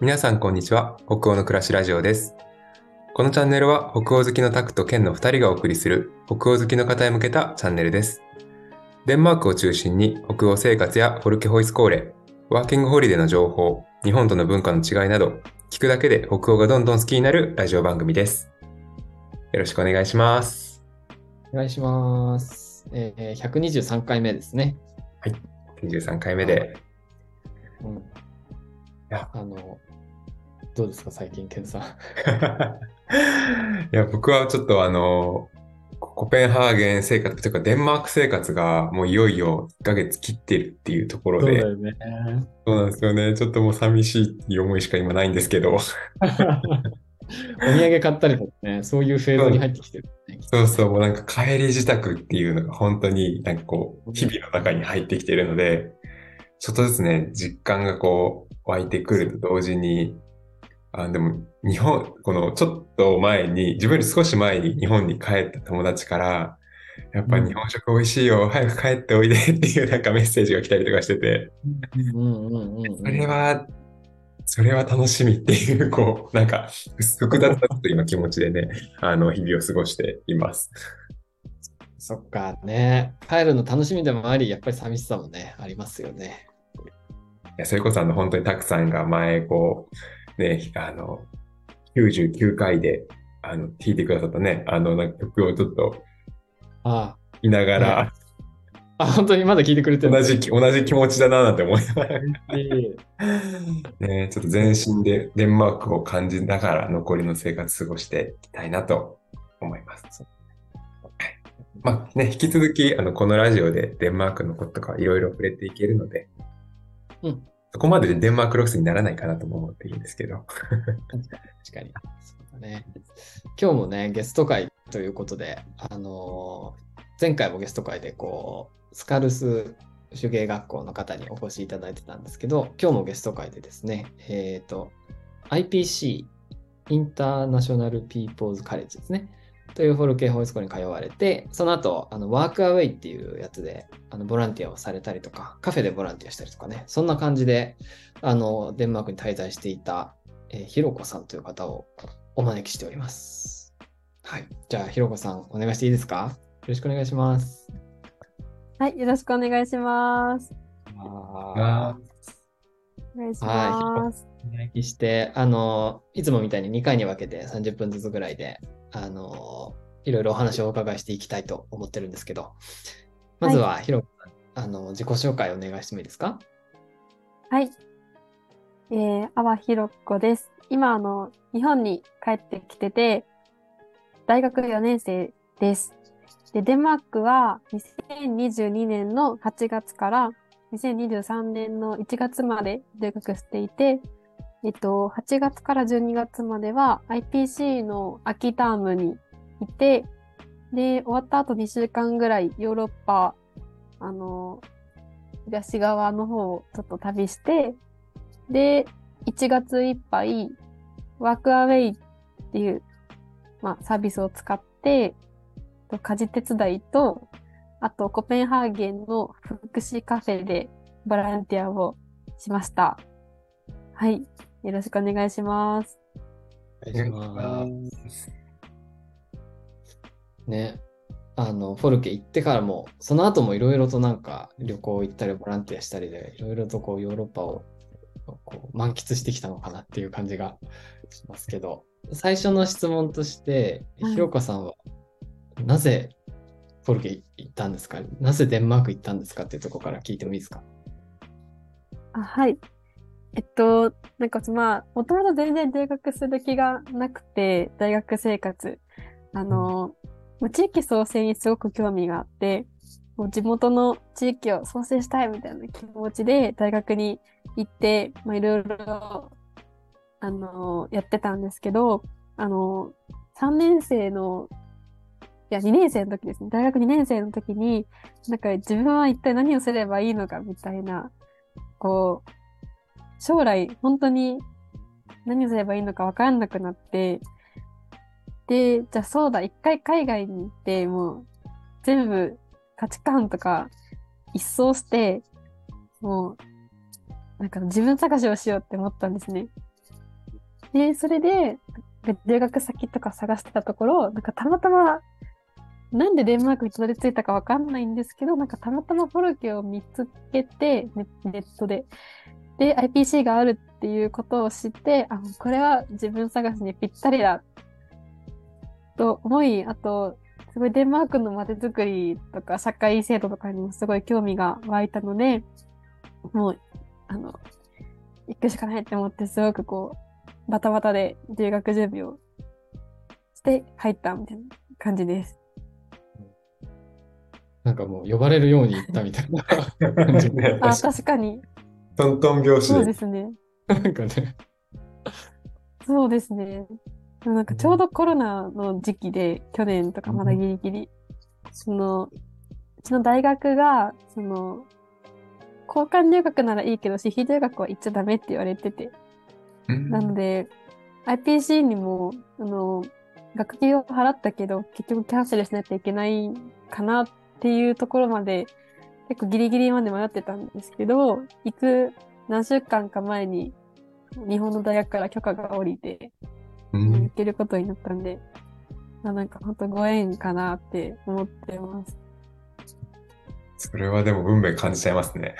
皆さんこんにちは。北欧の暮らしラジオです。このチャンネルは北欧好きのタクとケンの2人がお送りする北欧好きの方へ向けたチャンネルです。デンマークを中心に北欧生活やフォルケホイスコーレ、ワーキングホリデーの情報、日本との文化の違いなど、聞くだけで北欧がどんどん好きになるラジオ番組です。よろしくお願いします。お願いします。えー、123回目ですね。23回目で。うん、やあの、どうですか、最近、ケンさん？いや、僕はちょっとあの、コペンハーゲン生活というかデンマーク生活がもういよいよ1ヶ月切ってるっていうところで、よね。そうなんですよね。ちょっともう寂しいっていう思いしか今ないんですけど。お土産買ったりとかね、そういうフェーズに入ってきてる、ね。そうそう、もうなんか帰り自宅っていうのが本当になんかこう、日々の中に入ってきてるので、ちょっとずつね、実感がこう、湧いてくると同時に、あ、でも日本、このちょっと前に、自分より少し前に日本に帰った友達から、やっぱ日本食美味しいよ、早く帰っておいでっていうなんかメッセージが来たりとかしてて。それは、それは楽しみっていう、こう、なんか、複雑なと今気持ちでね、あの、日々を過ごしています。そっかね。帰るの楽しみでもあり、やっぱり寂しさもね、ありますよね。いやそれこそあの、本当にたくさんが前、こう、ね、あの、99回で、あの、弾いてくださったね、あの、なんか曲をちょっと、あいながら、あ、あ本当にまだ聞いてくれてる同じ、同じ気持ちだななんて思いながら、じ。ね、ちょっと全身でデンマークを感じながら残りの生活過ごしていきたいなと思います。まあね、引き続き、あの、このラジオでデンマークのこととかいろいろ触れていけるので、うんそこまででデンマークロックスにならないかなとも思っているんですけど。確かに。そうだね。今日もね、ゲスト会ということで、あのー前回もゲスト会で、こう、スカルス手芸学校の方にお越しいただいてたんですけど、今日もゲスト会でですね、えっ、と、IPC、インターナショナルピーポーズカレッジですね。というフォルケホイスコに通われて、その後、あのワークアウェイっていうやつで、あのボランティアをされたりとか、カフェでボランティアしたりとかね、そんな感じで、あの、デンマークに滞在していた、えーひろこさんという方をお招きしております。はい。じゃあ、ひろこさん、お願いしていいですか？よろしくお願いします。はい、よろしくお願いします。あお願いします。お願いして、あの、いつもみたいに2回に分けて30分ずつぐらいで、あの、いろいろお話をお伺いしていきたいと思ってるんですけど、まずは、ひろこさん、あの、自己紹介お願いしてもいいですか？はい。えー、阿波ひろこです。今、あの、日本に帰ってきてて、大学4年生です。で、デンマークは2022年の8月から2023年の1月まで留学していて、えっと、8月から12月までは IPC の秋タームにいて、で、終わった後2週間ぐらいヨーロッパ、あの、東側の方をちょっと旅して、で、1月いっぱい、ワークアウェイっていう、まあ、サービスを使って、家事手伝いと、あと、コペンハーゲンの福祉カフェでボランティアをしました。はい。よろしくお願いします。お願いします。ね。あの、フォルケ行ってからも、その後もいろいろとなんか旅行行ったりボランティアしたりで、いろいろとこうヨーロッパをこう満喫してきたのかなっていう感じがしますけど、最初の質問として、はいひろかさんはなぜフォルケ行ったんですか？なぜデンマーク行ったんですか？っていうところから聞いてもいいですか？あはい。えっと、なんかまあ、もともと全然留学する気がなくて、大学生活。あの、地域創生にすごく興味があって、もう地元の地域を創生したいみたいな気持ちで大学に行って、まあいろいろ、あの、やってたんですけど、あの、3年生の、いや、2年生の時ですね。大学2年生の時に、なんか自分は一体何をすればいいのかみたいな、こう、将来本当に何をすればいいのか分からなくなって、で、じゃあそうだ、一回海外に行って、もう全部価値観とか一掃して、もう、なんか自分探しをしようって思ったんですね。で、それで、留学先とか探してたところ、なんかたまたま、なんでデンマークにたどり着いたかわかんないんですけど、なんかたまたまフォルケを見つけて、ネットで。で、IPC があるっていうことを知って、あ、これは自分探しにぴったりだと思い、あと、すごいデンマークの街づくりとか社会制度とかにもすごい興味が湧いたので、もう、あの、行くしかないって思って、すごくこう、バタバタで留学準備をして入ったみたいな感じです。なんかもう呼ばれるように言ったみたいな感じ。ね あ、確かに。トントン拍子そうで。ですね。なんかね。そうですね。なんかちょうどコロナの時期で、去年とかまだギリギリ、その、うちの大学が、その、交換留学ならいいけど、私費留学は行っちゃダメって言われてて、うんなので、IPC にも、あの、学費を払ったけど、結局キャンセルしないといけないかなっていうところまで、結構ギリギリまで迷ってたんですけど、行く何週間か前に、日本の大学から許可が下りて、うん行けることになったんで、まあ、なんか本当ご縁かなって思ってます。それはでも運命感じちゃいますね。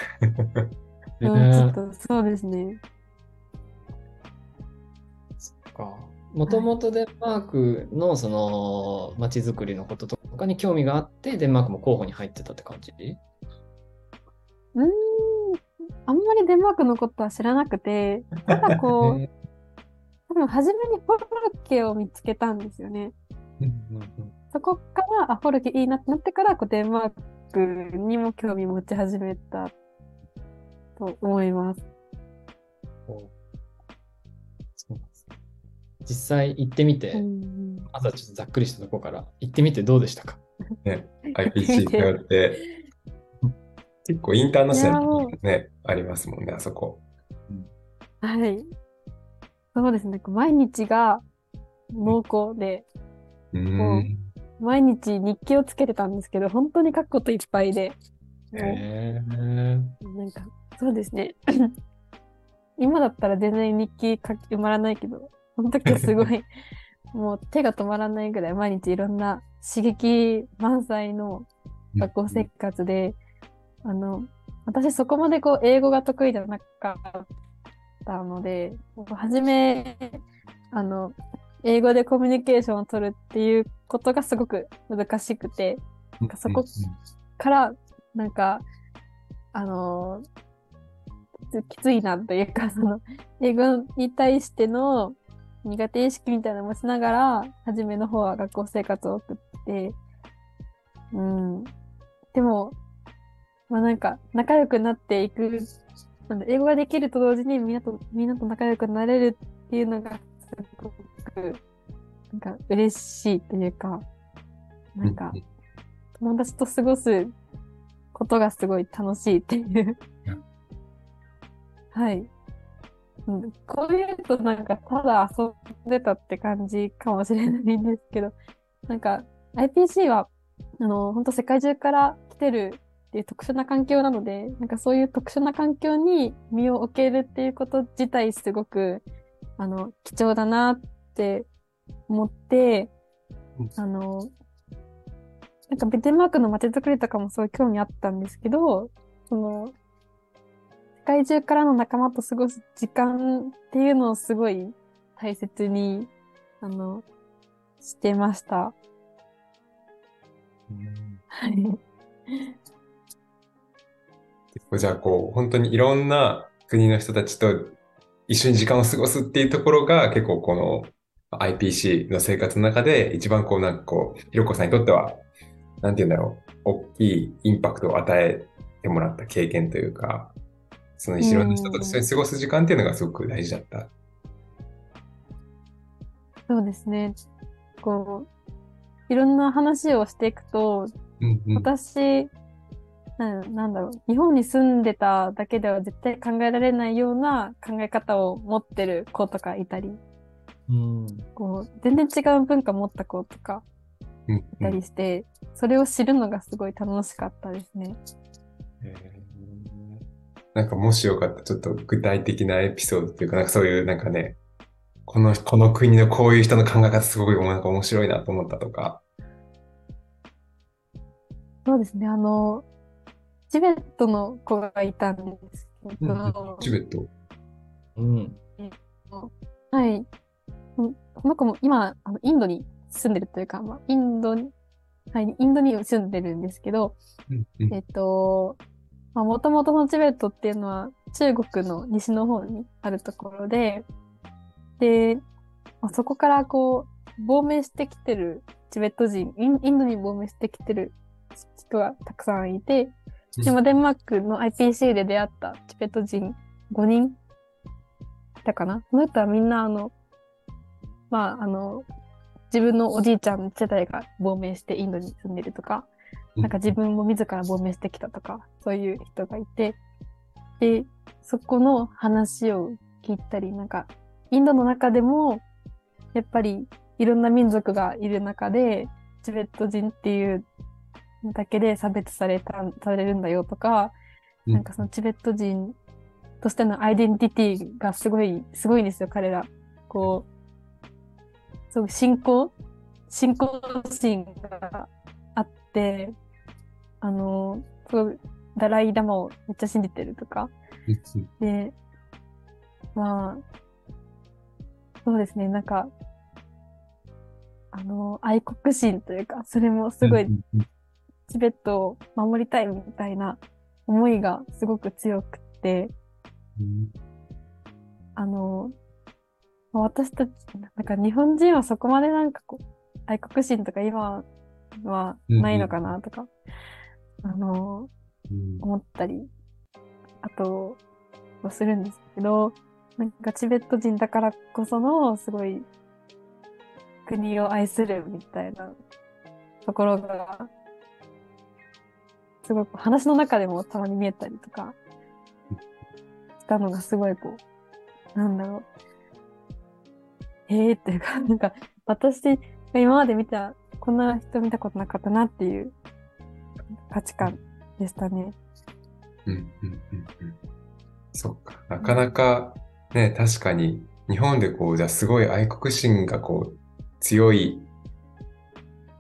うん、ちょねっとそうですね。か。もともとデンマークのその街づくりのこととかに興味があって、デンマークも候補に入ってたって感じ？うーん、あんまりデンマークのことは知らなくて、ただこう、へ 多分初めにフォルケを見つけたんですよね。ーうんうんうんそこから、あ、フォルケいいなってなってから、こうデンマークにも興味持ち始めたと思います。実際行ってみて、うんまずはちょっとざっくりしたところから。行ってみてどうでしたか？IPC 通って、結構インターナショナルね、ありますもんね、あそこ。はい。そうですね。毎日が濃厚で、うーん。毎日日記をつけてたんですけど、本当に書くこといっぱいで、なんか、そうですね。今だったら全然日記書き埋まらないけど、その時はすごい、もう手が止まらないぐらい毎日いろんな刺激満載の学校生活で、あの、私そこまでこう英語が得意じゃなかったので、初め、あの、英語でコミュニケーションを取るっていうことがすごく難しくて、なんかそこから、なんか、あのーきついなというか、その、英語に対しての苦手意識みたいなのもしながら、初めの方は学校生活を送って、うん。でも、まあなんか、仲良くなっていく、なんだ英語ができると同時にみんなと、みんなと仲良くなれるっていうのが、すごく、なんか嬉しいというか、なんか、友達と過ごすことがすごい楽しいっていううん。はい。うんこういうとなんかただ遊んでたって感じかもしれないんですけど、なんか IPC は、あの、本当世界中から来てるっていう特殊な環境なので、なんかそういう特殊な環境に身を置けるっていうこと自体すごく、あの、貴重だなって思ってうん、あの、なんかデンマークの街づくりとかもすごい興味あったんですけど、その、世界中からの仲間と過ごす時間っていうのをすごい大切に、あの、してました。はい。じゃあこう、本当にいろんな国の人たちと一緒に時間を過ごすっていうところが結構この IPC の生活の中で一番こうなんかこう、ひろこさんにとっては、なんて言うんだろう、大きいインパクトを与えてもらった経験というか、そのいろんな人と一緒に過ごす時間っていうのがすごく大事だった。そうですね。こう、いろんな話をしていくと、うんうん私、なんなんだろう、日本に住んでただけでは絶対考えられないような考え方を持ってる子とかいたり、うんこう、全然違う文化持った子とかうんいたりして、それを知るのがすごい楽しかったですね。えーなんかもしよかったらちょっと具体的なエピソードっていうか、なんかそういうなんかね、この、この国のこういう人の考え方すごいなんか面白いなと思ったとか。そうですね。あの、チベットの子がいたんですけど、チベットうん。はい。うんこの子も今、あのインドに住んでるというか、まあ、インドに、はい、インドに住んでるんですけど、うんうんえっと、まあ、もともとのチベットっていうのは中国の西の方にあるところで、で、まあ、そこからこう、亡命してきてるチベット人、インインドに亡命してきてる人がたくさんいて、でもデンマークの IPC で出会ったチベット人5人？だかな？その人はみんなあの、まああの、自分のおじいちゃん世代が亡命してインドに住んでるとか、なんか自分も自ら亡命してきたとか、そういう人がいて、で、そこの話を聞いたり、なんか、インドの中でも、やっぱりいろんな民族がいる中で、チベット人っていうだけで差別された、されるんだよとか、うんなんかそのチベット人としてのアイデンティティがすごい、すごいんですよ、彼ら。こう、そう、信仰？信仰心があって、あの、そう、ダライダマをめっちゃ信じてるとか。で、まあ、そうですね、なんか、あの、愛国心というか、それもすごいチベットを守りたいみたいな思いがすごく強くて、うんあの、私たち、なんか日本人はそこまでなんかこう、愛国心とか今はないのかなとか、あの、うん思ったり、あと、はするんですけど、なんかチベット人だからこそのすごい国を愛するみたいなところが、すごく話の中でもたまに見えたりとかしたのがすごいこう、なんだろう。ええっていうか、なんか私が今まで見た、こんな人見たことなかったなっていう価値観でしたね。うんうんうんうんそっか。なかなかね、確かに日本でこう、じゃあすごい愛国心がこう、強い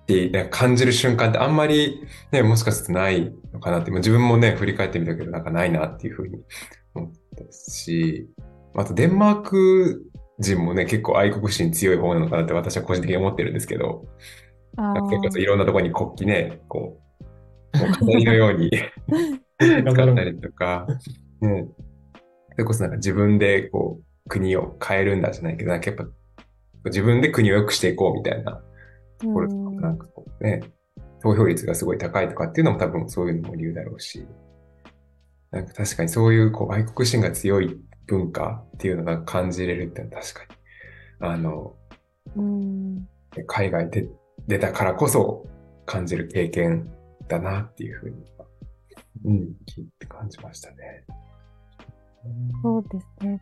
って感じる瞬間ってあんまりね、もしかするとないのかなって、まあ自分もね、振り返ってみたけど、なんかないなっていうふうに思ったし、あとデンマーク人もね、結構愛国心強い方なのかなって私は個人的に思ってるんですけど、結構いろんなところに国旗ね、こう、もう飾りのように 使ったりとか、ね、それこそなんか自分でこう国を変えるんだじゃないけど、なんかやっぱ自分で国を良くしていこうみたいなところとかうんなんかこうね、投票率がすごい高いとかっていうのも多分そういうのも理由だろうし、なんか確かにそういうこう愛国心が強い文化っていうのが感じれるってのは確かに、あの、うん海外で出たからこそ感じる経験だなっていうふうに、うん、聞いて感じましたね。そうですね。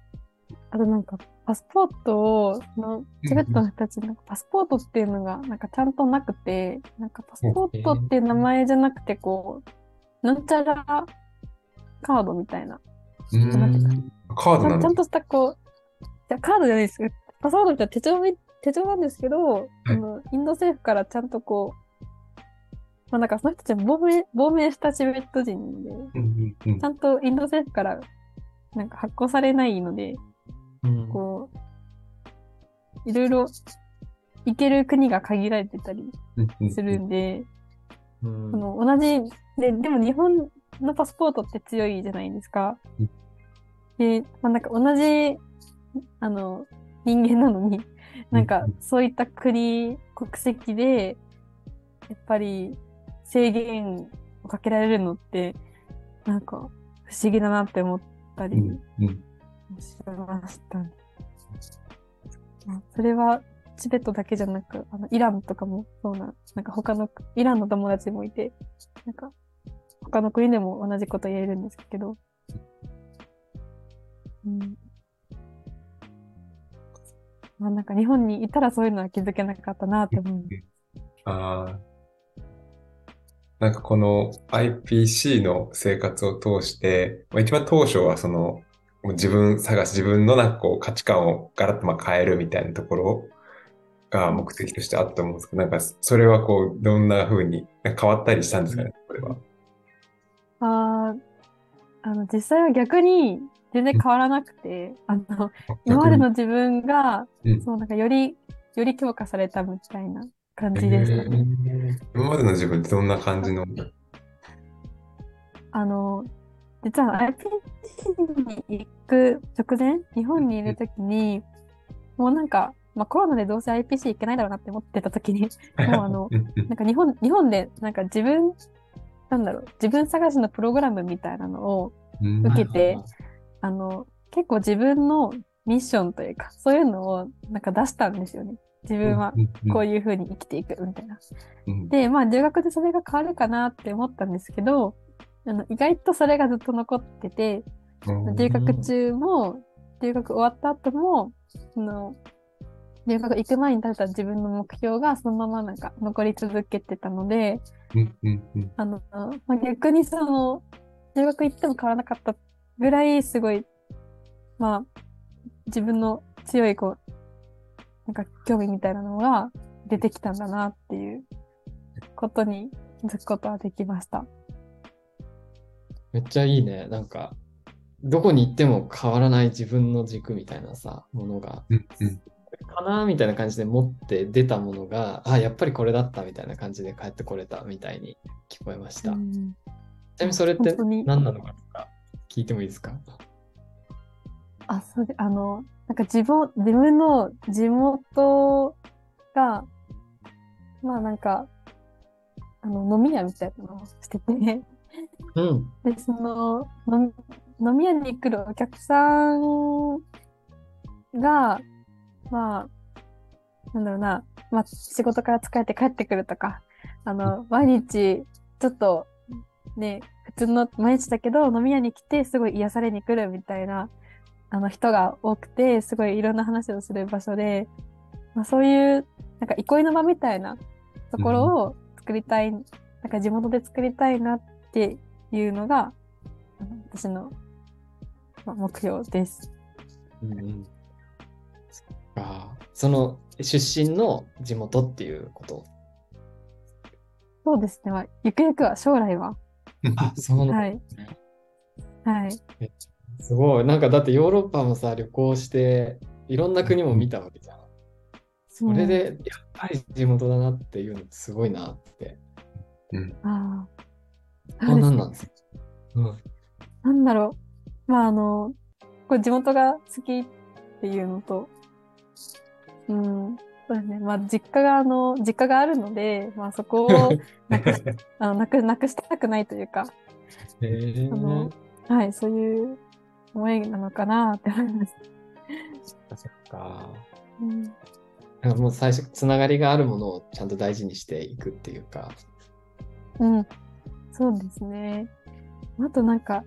あとなんか、パスポートを、その、チベットの人たち、なんかパスポートっていうのが、なんかちゃんとなくて、なんかパスポートっていう名前じゃなくて、こう、なんちゃらカードみたいな。うーんカードなんだちゃん。としたこう、じゃカードじゃないですよ。パスワードみたいな手帳み手帳なんですけど、あのインド政府からちゃんとこう、まあなんかその人たちは亡命、亡命したチベット人で、うんうんうんちゃんとインド政府からなんか発行されないので、うん。こう、いろいろ行ける国が限られてたりするんで、うん。その同じで、でも日本のパスポートって強いじゃないですか。うん。で、まあ、なんか同じ、あの、人間なのに、なんかそういった国、国籍で、やっぱり制限をかけられるのって、なんか不思議だなって思ったりしましたね。それはチベットだけじゃなく、あの、イランとかもそうな、なんか他の、イランの友達もいて、なんか、他の国でも同じこと言えるんですけど、うん。まあなんか日本にいたらそういうのは気づけなかったなって思う。ああ。なんかこの IPC の生活を通して、まあ、一番当初はその自分探し、自分のなんかこう価値観をガラッとまあ変えるみたいなところが目的としてあったと思うんですけど、なんかそれはこう、どんな風に変わったりしたんですかね、これは。あーあの、実際は逆に全然変わらなくて、あの、今までの自分が、うん。そう、なんかより、より強化されたみたいな感じですかね。今までの自分ってどんな感じの、あの、実は IPC に行く直前、日本にいるときに、もうなんか、まあコロナでどうせ IPC 行けないだろうなって思ってたときに、もうあの、なんか日本、日本でなんか自分、なんだろう、自分探しのプログラムみたいなのを、うん受けてあの、結構自分のミッションというか、そういうのをなんか出したんですよね。自分はこういう風に生きていくみたいな。うんで、まあ留学でそれが変わるかなって思ったんですけど、あの意外とそれがずっと残ってて、うん留学中も、留学終わった後も、その、留学行く前に立てた自分の目標がそのままなんか残り続けてたので、あの、まあ、逆にその、留学行っても変わらなかったぐらいすごい、まあ、自分の強いこう、なんか興味みたいなのが出てきたんだなっていうことに気づくことはできました。めっちゃいいね。なんか、どこに行っても変わらない自分の軸みたいなさ、ものが、うんうん。かなみたいな感じで持って出たものが、あ、やっぱりこれだったみたいな感じで帰ってこれたみたいに聞こえました。ちうん。なみにそれって何なのかとか？聞いてもいいですか？あ、そうで、あの、なんか自分、自分の地元が、まあなんか、あの、飲み屋みたいなのをしてて、うん。で、その、飲み屋に来るお客さんが、まあ、なんだろうな、まあ、仕事から疲れて帰ってくるとか、あの、毎日、ちょっと、ね、普通の毎日だけど、飲み屋に来て、すごい癒されに来るみたいな、あの、人が多くて、すごいいろんな話をする場所で、まあ、そういう、なんか、憩いの場みたいなところを作りたい、なんか地元で作りたいなっていうのが、私の、まあ、目標です。うんうん。そっか。その出身の地元っていうこと？そうですね。まあ、ゆくゆくは、将来は。あ、そうなんだはい。はい。すごい。なんかだってヨーロッパもさ、旅行して、いろんな国も見たわけじゃん。それで、やっぱり地元だなっていうのすごいなって。うんああ。あ、なんなんですか？うん。なんだろう。まあ、あの、これ地元が好きっていうのと、うん、そうですね。まあ、実家が、あの、実家があるので、まあ、そこをなくし、あの、なく、なくしたくないというか、へえあのはい、そういう思いなのかなって思います。そっか。うん、なんかもう最初、つながりがあるものをちゃんと大事にしていくっていうか。うん、そうですね。あとなんか、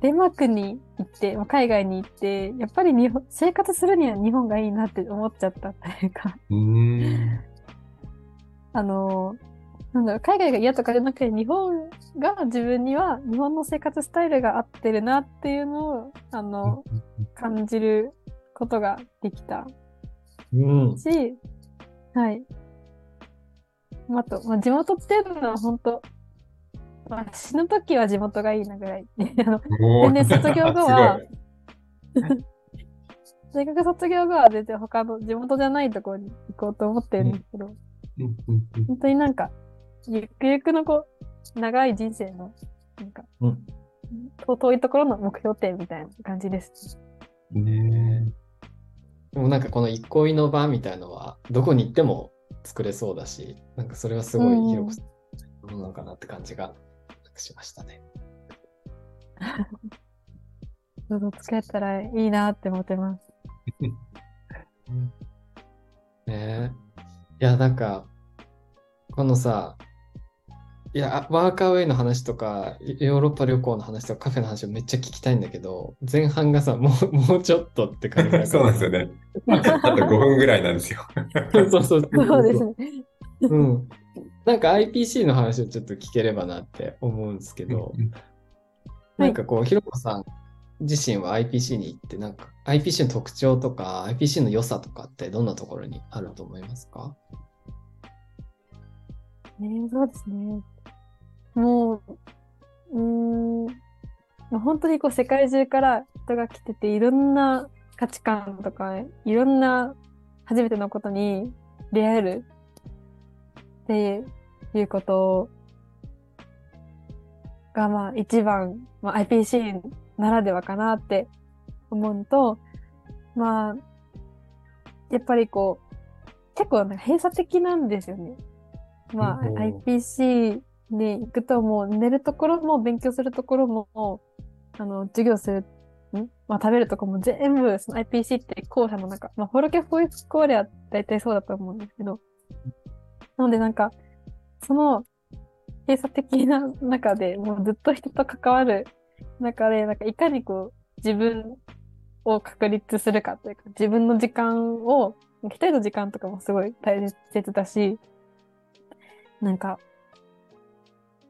デンマークに行って、まあ海外に行って、やっぱり日本、生活するには日本がいいなって思っちゃったというか、あの、なんだろう、海外が嫌とかじゃなくて、日本が自分には、日本の生活スタイルが合ってるなっていうのを、あの、感じることができたうん。し、はい。まああと、まあ、地元っていうのは本当、まあ、死ぬ時は地元がいいなぐらい。全然卒業後は 大学卒業後は全然他の地元じゃないところに行こうと思ってるんですけど、本当になんか、ゆくゆくのこう、長い人生の、なんか、うん。と遠いところの目標点みたいな感じです。ねでもなんかこの憩いの場みたいのは、どこに行っても作れそうだし、なんかそれはすごい広くものかなって感じがしましたね。どうぞ付き合ったらいいなって思ってます。ねえ。いや、なんか、このさ、いや、ワーカーウェイの話とか、ヨーロッパ旅行の話とか、カフェの話をめっちゃ聞きたいんだけど、前半がさ、もう、もうちょっとって感じだ そうなんですよね。あと5分ぐらいなんですよ。そうそうそう。そうですね。うん。なんか IPC の話をちょっと聞ければなって思うんですけど、なんかこう、ひろこさん自身は IPC に行って、なんか IPC の特徴とか IPC の良さとかってどんなところにあると思いますか？ね、そうですね。もう、うーん、まあ本当にこう世界中から人が来てて、いろんな価値観とか、いろんな初めてのことに出会えるっていうことが、まあ一番、まあ、IPC ならではかなって思うのと、まあ、やっぱりこう、結構なんか閉鎖的なんですよね。まあ、うん。IPC に行くともう寝るところも勉強するところも、あの、授業する、ん？まあ食べるところも全部、その IPC って校舎の中、まあフォルケフォイスコーレは大体そうだと思うんですけど、なのでなんか、その閉鎖的な中でもうずっと人と関わる中で、なんかいかにこう自分を確立するかというか、自分の時間を、一人の時間とかもすごい大切だし、なんか、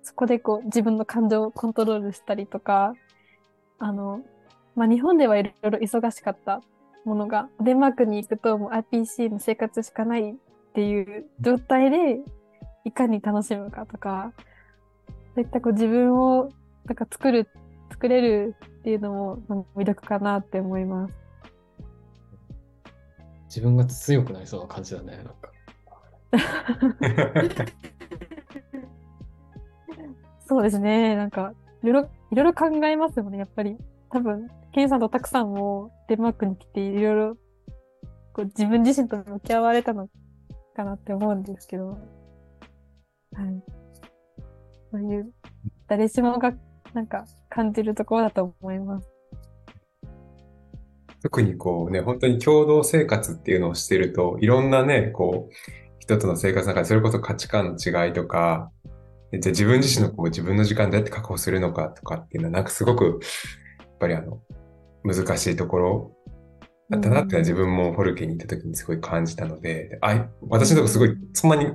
そこでこう自分の感情をコントロールしたりとか、あの、まあ、日本ではいろいろ忙しかったものが、デンマークに行くともう IPC の生活しかないっていう状態で、いかに楽しむかとか、そういったこう自分をなんか作る、作れるっていうのも魅力かなって思います。自分が強くなりそうな感じだね。なんか そうですね。なんか、いろいろ、いろいろ考えますもんね。やっぱり、多分、ケンさんとたくさんもデンマークに来て、いろいろ、こう、自分自身と向き合われたのかなって思うんですけど。はい。そういう、誰しもが、なんか、感じるところだと思います。特にこうね、本当に共同生活っていうのをしてると、いろんなね、こう、人との生活の中で、それこそ価値観の違いとか、じゃあ自分自身のこう自分の時間どうやって確保するのかとかっていうのは、なんかすごく、やっぱりあの、難しいところだったなって自分もフォルケに行った時にすごい感じたので、あ私のとこすごい、そんなに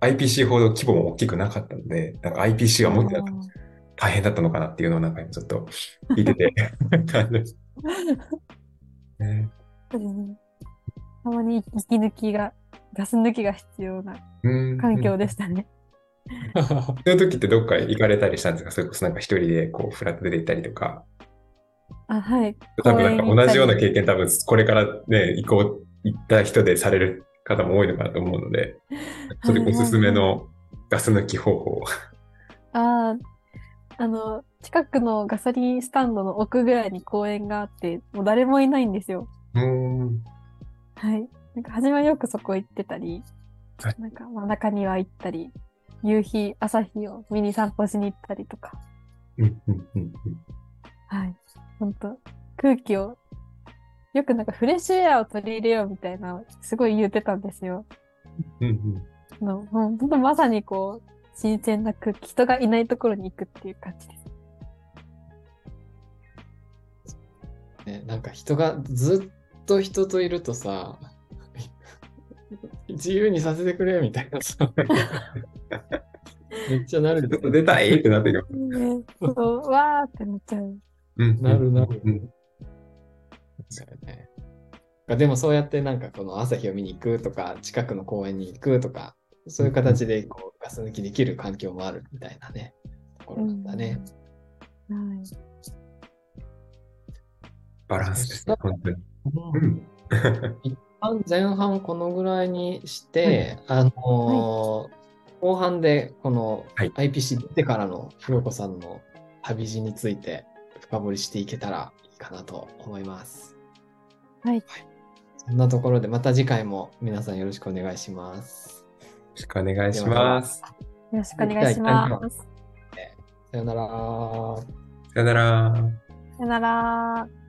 IPC ほど規模も大きくなかったので、なんか IPC はもっとなんか大変だったのかなっていうのをなんかちょっと聞いててね。たまに息抜きが、ガス抜きが必要なうん。環境でしたね。そういう時ってどっか行かれたりしたんですか？それこそなんか一人でこうフラットで行ったりとか。あ、はい。多分なんか同じような経験多分これからね、行こう、行った人でされる 方も多いのかなと思うので、それおすすめのガス抜き方法。ああ、あの、近くのガソリンスタンドの奥ぐらいに公園があって、もう誰もいないんですよ。うーん。はい。なんか、初めはよくそこ行ってたりはい、なんか、まあ、中庭行ったり、夕日、朝日を見に散歩しに行ったりとか、うんうんうんはい。ほんと、空気を、よくなんかフレッシュエアを取り入れようみたいな、すごい言ってたんですよ。うんうんあの、もうほんとまさにこう、新鮮な空気、人がいないところに行くっていう感じです。ね、なんか人がずっと人といるとさ、自由にさせてくれみたいなさ、めっちゃなるちょっと出たい？ってなってる。ね、そう、わーってなっちゃう。うんなるなるうんだよね。でもそうやってなんかこの朝日を見に行くとか、近くの公園に行くとか、そういう形でこうガス抜きできる環境もあるみたいなね、ところなんだね。はい。バランスですね、本当に。ううんん。一旦前半このぐらいにして、あのー後半でこのはい IPC 出てからのひろこさんの旅路について深掘りしていけたらいいかなと思います。はい。そんなところでまた次回も皆さんよろしくお願いします。よろしくお願いします。よろしくお願いします。さよなら。さよなら。さよなら。